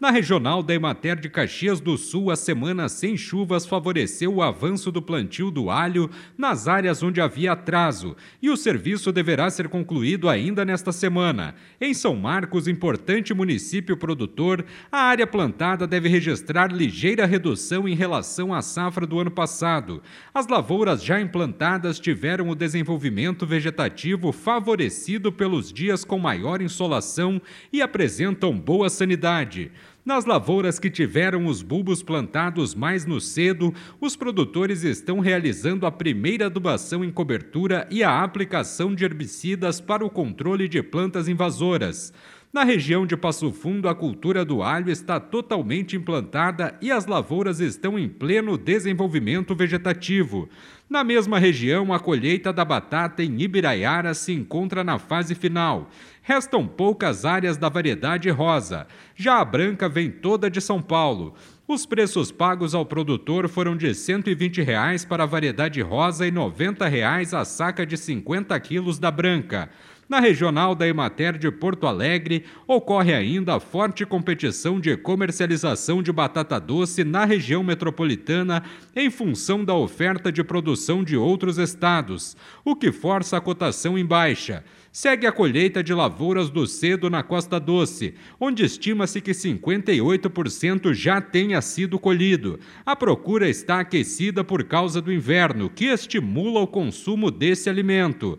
Na regional da Emater de Caxias do Sul, a semana sem chuvas favoreceu o avanço do plantio do alho nas áreas onde havia atraso, e o serviço deverá ser concluído ainda nesta semana. Em São Marcos, importante município produtor, a área plantada deve registrar ligeira redução em relação à safra do ano passado. As lavouras já implantadas tiveram o desenvolvimento vegetativo favorecido pelos dias com maior insolação e apresentam boa sanidade. Nas lavouras que tiveram os bulbos plantados mais no cedo, os produtores estão realizando a primeira adubação em cobertura e a aplicação de herbicidas para o controle de plantas invasoras. Na região de Passo Fundo, a cultura do alho está totalmente implantada e as lavouras estão em pleno desenvolvimento vegetativo. Na mesma região, a colheita da batata em Ibiraiara se encontra na fase final. Restam poucas áreas da variedade rosa. Já a branca vem toda de São Paulo. Os preços pagos ao produtor foram de 120 reais para a variedade rosa e 90 reais a saca de 50 quilos da branca. Na regional da Emater de Porto Alegre, ocorre ainda a forte competição de comercialização de batata doce na região metropolitana em função da oferta de produção de outros estados, o que força a cotação em baixa. Segue a colheita de lavouras do cedo na Costa Doce, onde estima-se que 58% já tenha sido colhido. A procura está aquecida por causa do inverno, que estimula o consumo desse alimento.